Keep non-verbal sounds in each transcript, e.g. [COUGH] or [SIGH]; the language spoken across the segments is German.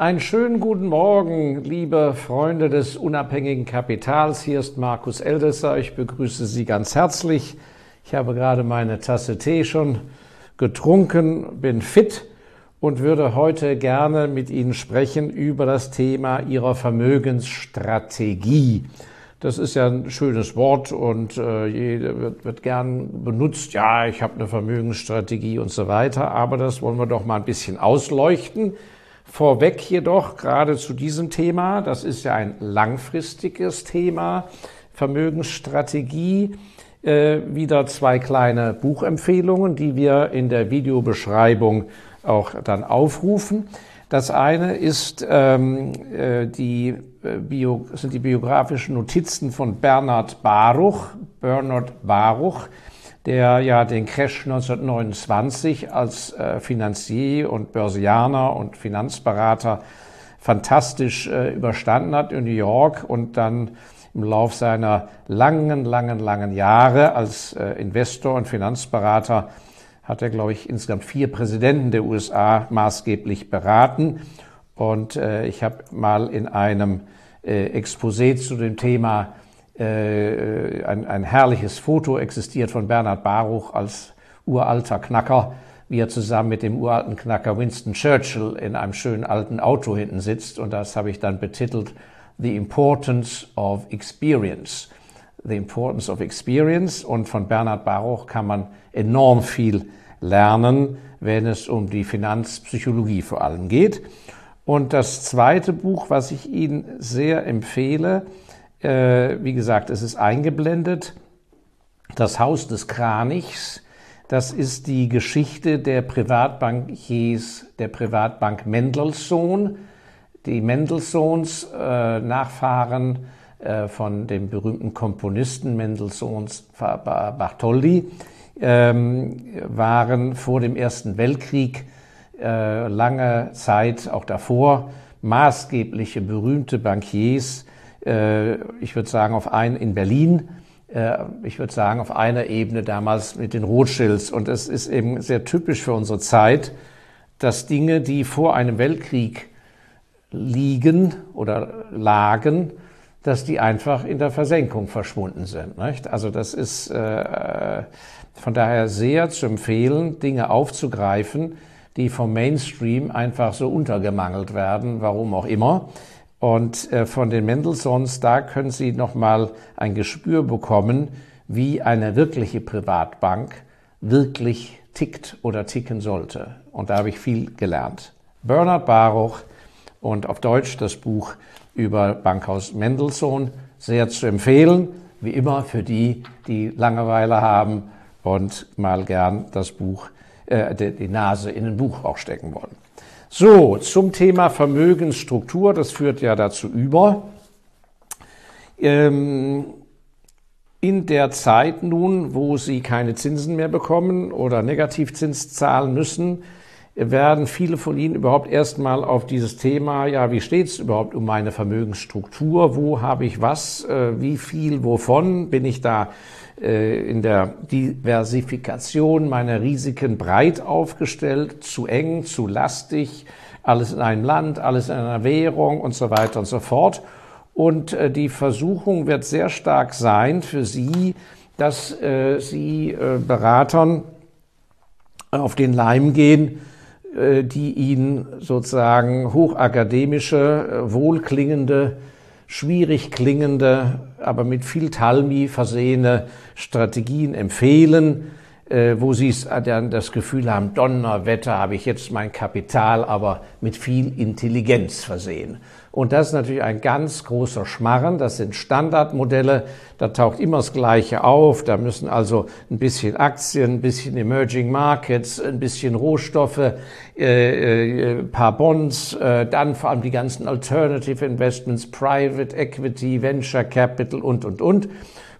Einen schönen guten Morgen, liebe Freunde des unabhängigen Kapitals. Hier ist Markus Eldesser. Ich begrüße Sie ganz herzlich. Ich habe gerade meine Tasse Tee schon getrunken, bin fit und würde heute gerne mit Ihnen sprechen über das Thema Ihrer Vermögensstrategie. Das ist ja ein schönes Wort und äh, wird, wird gern benutzt. Ja, ich habe eine Vermögensstrategie und so weiter. Aber das wollen wir doch mal ein bisschen ausleuchten. Vorweg jedoch gerade zu diesem Thema, das ist ja ein langfristiges Thema, Vermögensstrategie, äh, wieder zwei kleine Buchempfehlungen, die wir in der Videobeschreibung auch dann aufrufen. Das eine ist ähm, äh, die äh, Bio, sind die biografischen Notizen von Bernhard Baruch, Bernhard Baruch, der ja den Crash 1929 als äh, Finanzier und Börsianer und Finanzberater fantastisch äh, überstanden hat in New York und dann im Lauf seiner langen, langen, langen Jahre als äh, Investor und Finanzberater hat er, glaube ich, insgesamt vier Präsidenten der USA maßgeblich beraten. Und äh, ich habe mal in einem äh, Exposé zu dem Thema ein, ein herrliches Foto existiert von Bernhard Baruch als uralter Knacker, wie er zusammen mit dem uralten Knacker Winston Churchill in einem schönen alten Auto hinten sitzt. Und das habe ich dann betitelt The Importance of Experience. The Importance of Experience. Und von Bernhard Baruch kann man enorm viel lernen, wenn es um die Finanzpsychologie vor allem geht. Und das zweite Buch, was ich Ihnen sehr empfehle, äh, wie gesagt, es ist eingeblendet. Das Haus des Kranichs, das ist die Geschichte der Privatbankiers, der Privatbank Mendelssohn. Die Mendelssohns, äh, Nachfahren äh, von dem berühmten Komponisten Mendelssohns Bartholdy, ähm, waren vor dem Ersten Weltkrieg äh, lange Zeit, auch davor, maßgebliche berühmte Bankiers äh, ich würde sagen, auf ein, in Berlin, äh, ich würde sagen, auf einer Ebene damals mit den Rothschilds. Und es ist eben sehr typisch für unsere Zeit, dass Dinge, die vor einem Weltkrieg liegen oder lagen, dass die einfach in der Versenkung verschwunden sind. Nicht? Also das ist äh, von daher sehr zu empfehlen, Dinge aufzugreifen, die vom Mainstream einfach so untergemangelt werden, warum auch immer. Und äh, von den Mendelssohns, da können Sie nochmal ein Gespür bekommen, wie eine wirkliche Privatbank wirklich tickt oder ticken sollte. Und da habe ich viel gelernt. Bernhard Baruch und auf Deutsch das Buch über Bankhaus Mendelssohn sehr zu empfehlen, wie immer für die, die Langeweile haben und mal gern das Buch, äh, die Nase in ein Buch auch stecken wollen. So, zum Thema Vermögensstruktur, das führt ja dazu über. Ähm, in der Zeit nun, wo Sie keine Zinsen mehr bekommen oder Negativzins zahlen müssen, werden viele von Ihnen überhaupt erstmal auf dieses Thema, ja, wie steht es überhaupt um meine Vermögensstruktur? Wo habe ich was? Äh, wie viel? Wovon? Bin ich da in der Diversifikation meiner Risiken breit aufgestellt, zu eng, zu lastig, alles in einem Land, alles in einer Währung und so weiter und so fort. Und äh, die Versuchung wird sehr stark sein für Sie, dass äh, Sie Beratern auf den Leim gehen, die Ihnen sozusagen hochakademische, wohlklingende schwierig klingende, aber mit viel Talmi versehene Strategien empfehlen, wo sie dann das Gefühl haben, Donnerwetter habe ich jetzt mein Kapital, aber mit viel Intelligenz versehen. Und das ist natürlich ein ganz großer Schmarren. Das sind Standardmodelle. Da taucht immer das Gleiche auf. Da müssen also ein bisschen Aktien, ein bisschen Emerging Markets, ein bisschen Rohstoffe, äh, äh, paar Bonds, äh, dann vor allem die ganzen Alternative Investments, Private Equity, Venture Capital und, und, und.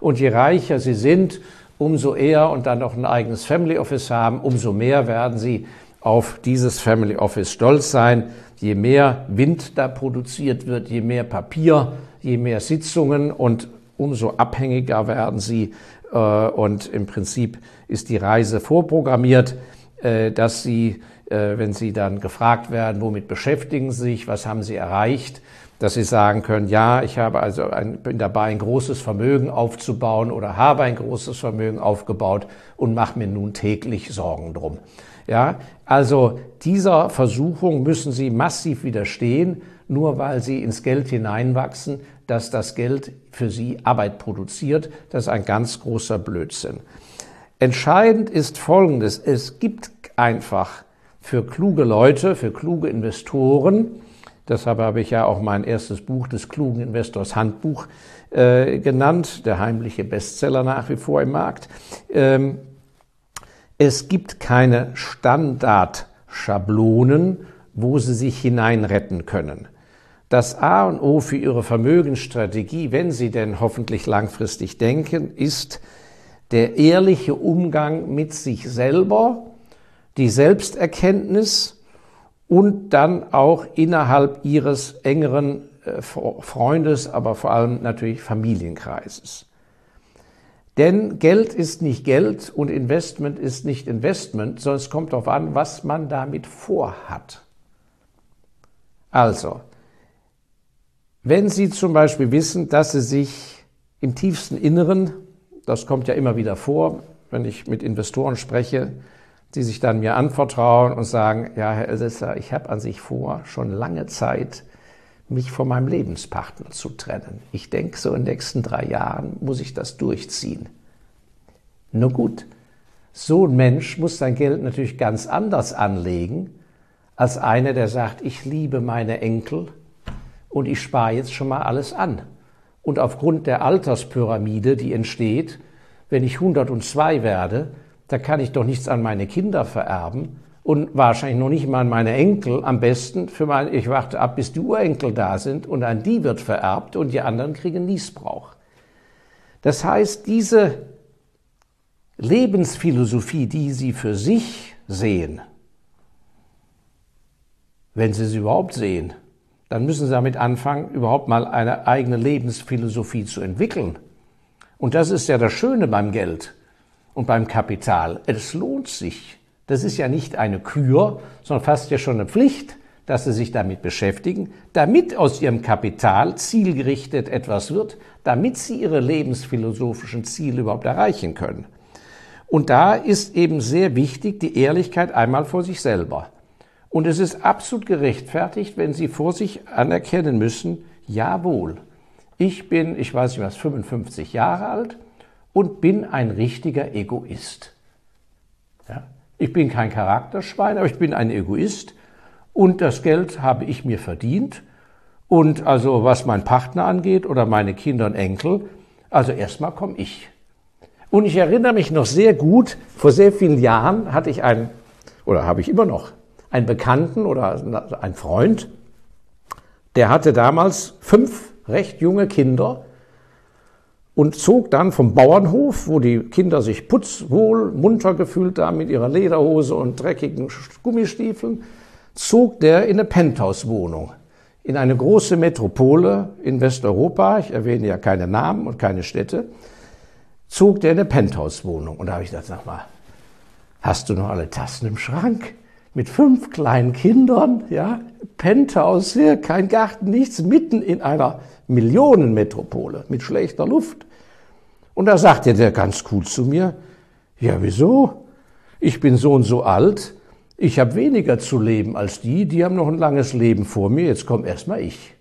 Und je reicher sie sind, umso eher und dann noch ein eigenes Family Office haben, umso mehr werden sie auf dieses Family Office stolz sein. Je mehr Wind da produziert wird, je mehr Papier, je mehr Sitzungen und umso abhängiger werden sie. Äh, und im Prinzip ist die Reise vorprogrammiert, äh, dass sie äh, wenn Sie dann gefragt werden, womit beschäftigen Sie sich, was haben Sie erreicht, dass Sie sagen können, ja, ich habe also ein, bin dabei, ein großes Vermögen aufzubauen oder habe ein großes Vermögen aufgebaut und mache mir nun täglich Sorgen drum. Ja, also dieser Versuchung müssen Sie massiv widerstehen, nur weil Sie ins Geld hineinwachsen, dass das Geld für Sie Arbeit produziert. Das ist ein ganz großer Blödsinn. Entscheidend ist Folgendes. Es gibt einfach für kluge Leute, für kluge Investoren, deshalb habe ich ja auch mein erstes Buch des klugen Investors Handbuch äh, genannt, der heimliche Bestseller nach wie vor im Markt. Ähm, es gibt keine Standardschablonen, wo sie sich hineinretten können. Das A und O für Ihre Vermögensstrategie, wenn Sie denn hoffentlich langfristig denken, ist der ehrliche Umgang mit sich selber, die Selbsterkenntnis und dann auch innerhalb Ihres engeren äh, Freundes, aber vor allem natürlich Familienkreises. Denn Geld ist nicht Geld und Investment ist nicht Investment, sondern es kommt darauf an, was man damit vorhat. Also, wenn Sie zum Beispiel wissen, dass Sie sich im tiefsten Inneren, das kommt ja immer wieder vor, wenn ich mit Investoren spreche, die sich dann mir anvertrauen und sagen, ja, Herr Elsässer, ich habe an sich vor, schon lange Zeit mich von meinem Lebenspartner zu trennen. Ich denke, so in den nächsten drei Jahren muss ich das durchziehen. Nur gut, so ein Mensch muss sein Geld natürlich ganz anders anlegen, als einer, der sagt, ich liebe meine Enkel und ich spare jetzt schon mal alles an. Und aufgrund der Alterspyramide, die entsteht, wenn ich 102 werde, da kann ich doch nichts an meine Kinder vererben und wahrscheinlich noch nicht mal an meine Enkel. Am besten für meine, ich warte ab, bis die Urenkel da sind und an die wird vererbt und die anderen kriegen Niesbrauch. Das heißt, diese Lebensphilosophie, die Sie für sich sehen, wenn Sie sie überhaupt sehen, dann müssen Sie damit anfangen, überhaupt mal eine eigene Lebensphilosophie zu entwickeln. Und das ist ja das Schöne beim Geld und beim Kapital. Es lohnt sich. Das ist ja nicht eine Kür, sondern fast ja schon eine Pflicht, dass Sie sich damit beschäftigen, damit aus Ihrem Kapital zielgerichtet etwas wird, damit Sie Ihre lebensphilosophischen Ziele überhaupt erreichen können. Und da ist eben sehr wichtig die Ehrlichkeit einmal vor sich selber. Und es ist absolut gerechtfertigt, wenn Sie vor sich anerkennen müssen, jawohl, ich bin, ich weiß nicht was, 55 Jahre alt und bin ein richtiger Egoist. Ja? Ich bin kein Charakterschwein, aber ich bin ein Egoist und das Geld habe ich mir verdient. Und also was mein Partner angeht oder meine Kinder und Enkel, also erstmal komme ich. Und ich erinnere mich noch sehr gut, vor sehr vielen Jahren hatte ich einen, oder habe ich immer noch, einen Bekannten oder einen Freund, der hatte damals fünf recht junge Kinder und zog dann vom Bauernhof, wo die Kinder sich putzwohl, munter gefühlt haben mit ihrer Lederhose und dreckigen Gummistiefeln, zog der in eine Penthouse-Wohnung, in eine große Metropole in Westeuropa, ich erwähne ja keine Namen und keine Städte, zog der in eine Penthouse-Wohnung. Und da habe ich gedacht, sag mal, hast du noch alle Tassen im Schrank? Mit fünf kleinen Kindern, ja, Penthouse hier, kein Garten, nichts, mitten in einer Millionenmetropole mit schlechter Luft. Und da sagte der ganz cool zu mir, ja, wieso? Ich bin so und so alt, ich habe weniger zu leben als die, die haben noch ein langes Leben vor mir, jetzt komm erstmal ich.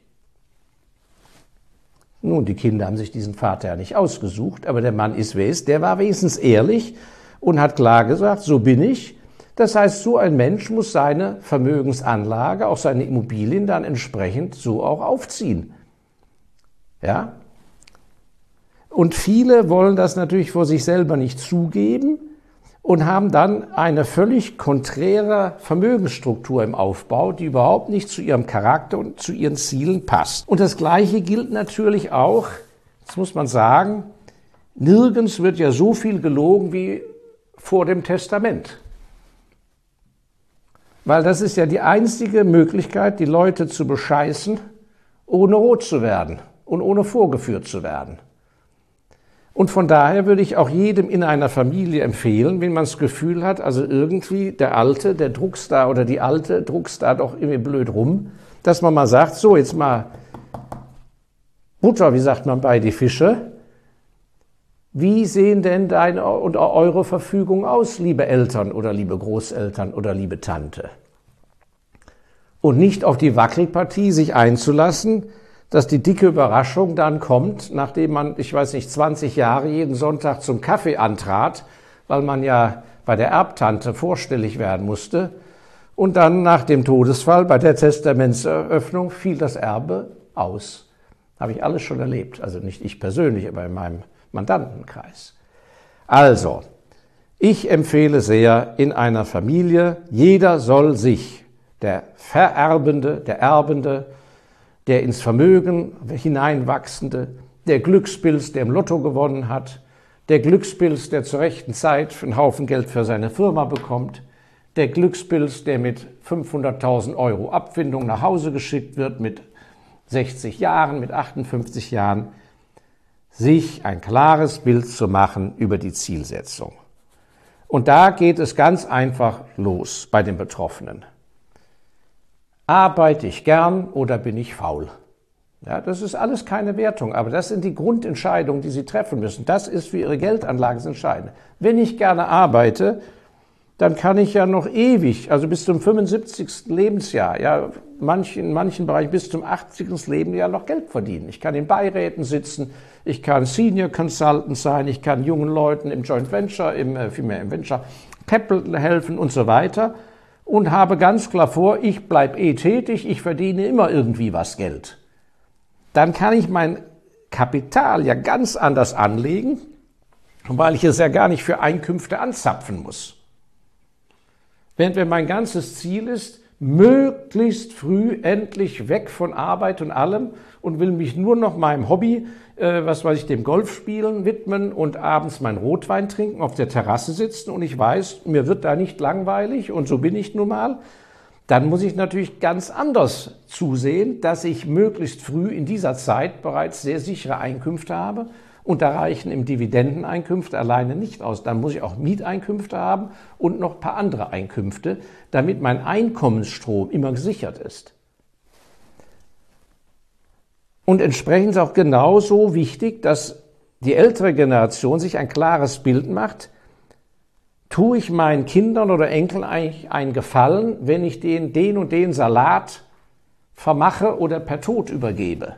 Nun, die Kinder haben sich diesen Vater ja nicht ausgesucht, aber der Mann ist wer ist, der war wenigstens ehrlich und hat klar gesagt, so bin ich. Das heißt, so ein Mensch muss seine Vermögensanlage, auch seine Immobilien dann entsprechend so auch aufziehen. Ja? Und viele wollen das natürlich vor sich selber nicht zugeben und haben dann eine völlig konträre Vermögensstruktur im Aufbau, die überhaupt nicht zu ihrem Charakter und zu ihren Zielen passt. Und das Gleiche gilt natürlich auch, das muss man sagen, nirgends wird ja so viel gelogen wie vor dem Testament. Weil das ist ja die einzige Möglichkeit, die Leute zu bescheißen, ohne rot zu werden und ohne vorgeführt zu werden. Und von daher würde ich auch jedem in einer Familie empfehlen, wenn man das Gefühl hat, also irgendwie der Alte, der druckst da oder die Alte druckst da doch irgendwie blöd rum, dass man mal sagt, so jetzt mal Butter, wie sagt man bei die Fische, wie sehen denn deine und eure Verfügung aus, liebe Eltern oder liebe Großeltern oder liebe Tante? Und nicht auf die Wackelpartie sich einzulassen, dass die dicke Überraschung dann kommt, nachdem man, ich weiß nicht, 20 Jahre jeden Sonntag zum Kaffee antrat, weil man ja bei der Erbtante vorstellig werden musste. Und dann nach dem Todesfall bei der Testamentseröffnung fiel das Erbe aus. Habe ich alles schon erlebt. Also nicht ich persönlich, aber in meinem Mandantenkreis. Also, ich empfehle sehr in einer Familie, jeder soll sich, der Vererbende, der Erbende, der ins Vermögen hineinwachsende, der Glückspilz, der im Lotto gewonnen hat, der Glückspilz, der zur rechten Zeit einen Haufen Geld für seine Firma bekommt, der Glückspilz, der mit 500.000 Euro Abfindung nach Hause geschickt wird, mit 60 Jahren, mit 58 Jahren, sich ein klares Bild zu machen über die Zielsetzung. Und da geht es ganz einfach los bei den Betroffenen. Arbeite ich gern oder bin ich faul? Ja, das ist alles keine Wertung, aber das sind die Grundentscheidungen, die Sie treffen müssen. Das ist für Ihre Geldanlage entscheidend. Wenn ich gerne arbeite, dann kann ich ja noch ewig, also bis zum 75. Lebensjahr, ja, manch, in manchen Bereichen bis zum 80. Lebensjahr noch Geld verdienen. Ich kann in Beiräten sitzen, ich kann Senior Consultant sein, ich kann jungen Leuten im Joint Venture, im, äh, vielmehr im Venture Capital helfen und so weiter und habe ganz klar vor, ich bleibe eh tätig, ich verdiene immer irgendwie was Geld. Dann kann ich mein Kapital ja ganz anders anlegen, weil ich es ja gar nicht für Einkünfte anzapfen muss. Während wenn mein ganzes Ziel ist, möglichst früh endlich weg von Arbeit und allem und will mich nur noch meinem Hobby, äh, was weiß ich, dem Golfspielen widmen und abends mein Rotwein trinken, auf der Terrasse sitzen und ich weiß, mir wird da nicht langweilig und so bin ich nun mal, dann muss ich natürlich ganz anders zusehen, dass ich möglichst früh in dieser Zeit bereits sehr sichere Einkünfte habe und da reichen im Dividendeneinkünfte alleine nicht aus. Dann muss ich auch Mieteinkünfte haben und noch ein paar andere Einkünfte, damit mein Einkommensstrom immer gesichert ist. Und entsprechend ist auch genauso wichtig, dass die ältere Generation sich ein klares Bild macht, tue ich meinen Kindern oder Enkeln eigentlich einen Gefallen, wenn ich den, den und den Salat vermache oder per Tod übergebe.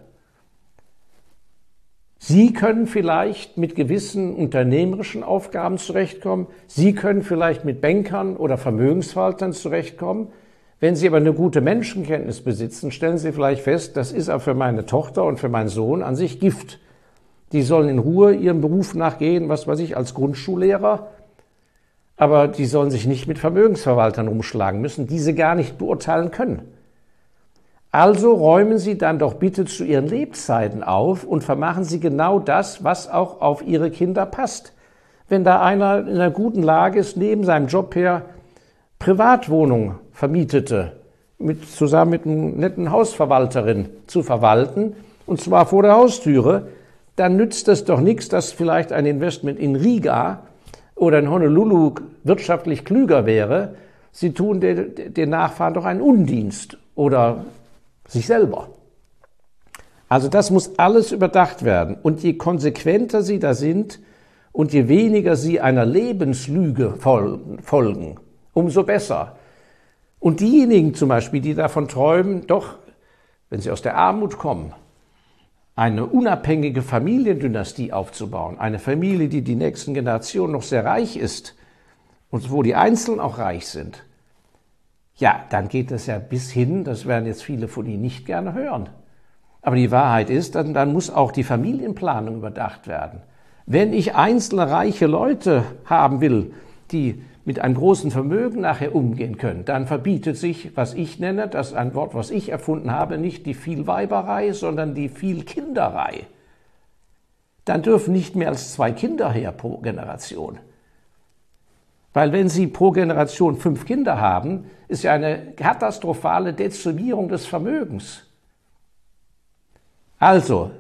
Sie können vielleicht mit gewissen unternehmerischen Aufgaben zurechtkommen. Sie können vielleicht mit Bankern oder Vermögensverwaltern zurechtkommen. Wenn Sie aber eine gute Menschenkenntnis besitzen, stellen Sie vielleicht fest, das ist für meine Tochter und für meinen Sohn an sich Gift. Die sollen in Ruhe ihrem Beruf nachgehen, was weiß ich, als Grundschullehrer. Aber die sollen sich nicht mit Vermögensverwaltern umschlagen müssen, diese gar nicht beurteilen können. Also räumen Sie dann doch bitte zu Ihren Lebzeiten auf und vermachen Sie genau das, was auch auf Ihre Kinder passt. Wenn da einer in einer guten Lage ist, neben seinem Job her Privatwohnung vermietete, mit, zusammen mit einer netten Hausverwalterin zu verwalten, und zwar vor der Haustüre, dann nützt es doch nichts, dass vielleicht ein Investment in Riga oder in Honolulu wirtschaftlich klüger wäre. Sie tun den, den Nachfahren doch einen Undienst oder sich selber. Also das muss alles überdacht werden. Und je konsequenter Sie da sind und je weniger Sie einer Lebenslüge folgen, umso besser. Und diejenigen zum Beispiel, die davon träumen, doch, wenn sie aus der Armut kommen, eine unabhängige Familiendynastie aufzubauen, eine Familie, die die nächsten Generationen noch sehr reich ist und wo die Einzelnen auch reich sind, ja, dann geht es ja bis hin, das werden jetzt viele von Ihnen nicht gerne hören. Aber die Wahrheit ist, dann, dann muss auch die Familienplanung überdacht werden. Wenn ich einzelne reiche Leute haben will, die mit einem großen Vermögen nachher umgehen können, dann verbietet sich, was ich nenne, das ist ein Wort, was ich erfunden habe, nicht die Vielweiberei, sondern die Vielkinderei. Dann dürfen nicht mehr als zwei Kinder her pro Generation. Weil wenn Sie pro Generation fünf Kinder haben, ist ja eine katastrophale Dezimierung des Vermögens. Also,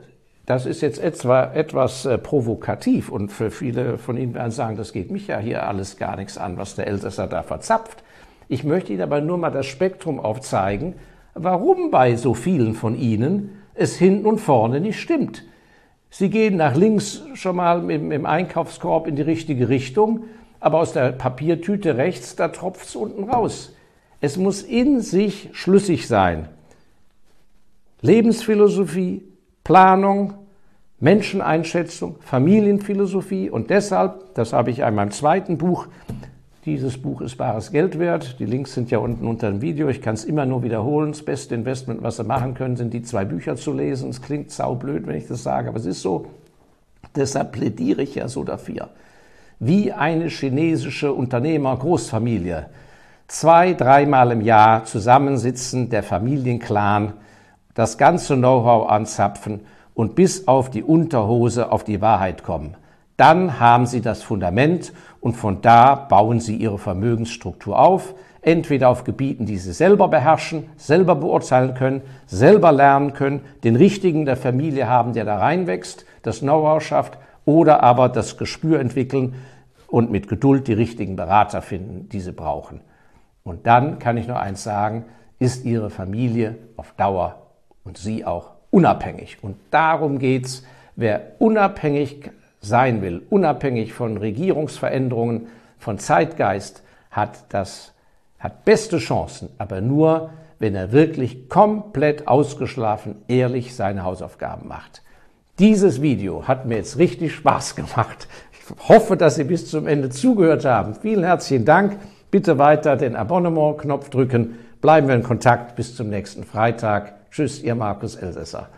das ist jetzt etwa etwas äh, provokativ und für viele von Ihnen werden sagen, das geht mich ja hier alles gar nichts an, was der Elsässer da verzapft. Ich möchte Ihnen aber nur mal das Spektrum aufzeigen, warum bei so vielen von Ihnen es hinten und vorne nicht stimmt. Sie gehen nach links schon mal im, im Einkaufskorb in die richtige Richtung, aber aus der Papiertüte rechts, da tropft es unten raus. Es muss in sich schlüssig sein. Lebensphilosophie, Planung, Menscheneinschätzung, Familienphilosophie und deshalb, das habe ich in meinem zweiten Buch, dieses Buch ist bares Geld wert. Die Links sind ja unten unter dem Video. Ich kann es immer nur wiederholen. Das beste Investment, was Sie machen können, sind die zwei Bücher zu lesen. Es klingt saublöd, wenn ich das sage, aber es ist so. Deshalb plädiere ich ja so dafür. Wie eine chinesische Unternehmer-Großfamilie zwei, dreimal im Jahr zusammensitzen, der Familienclan, das ganze Know-how anzapfen und bis auf die Unterhose auf die Wahrheit kommen. Dann haben Sie das Fundament und von da bauen Sie Ihre Vermögensstruktur auf, entweder auf Gebieten, die Sie selber beherrschen, selber beurteilen können, selber lernen können, den richtigen der Familie haben, der da reinwächst, das Know-how schafft, oder aber das Gespür entwickeln und mit Geduld die richtigen Berater finden, die Sie brauchen. Und dann kann ich nur eins sagen, ist Ihre Familie auf Dauer und Sie auch unabhängig. Und darum geht's. Wer unabhängig sein will, unabhängig von Regierungsveränderungen, von Zeitgeist, hat das, hat beste Chancen, aber nur, wenn er wirklich komplett ausgeschlafen, ehrlich seine Hausaufgaben macht. Dieses Video hat mir jetzt richtig Spaß [LAUGHS] gemacht. Hoffe, dass Sie bis zum Ende zugehört haben. Vielen herzlichen Dank. Bitte weiter den Abonnement-Knopf drücken. Bleiben wir in Kontakt. Bis zum nächsten Freitag. Tschüss, Ihr Markus Elsässer.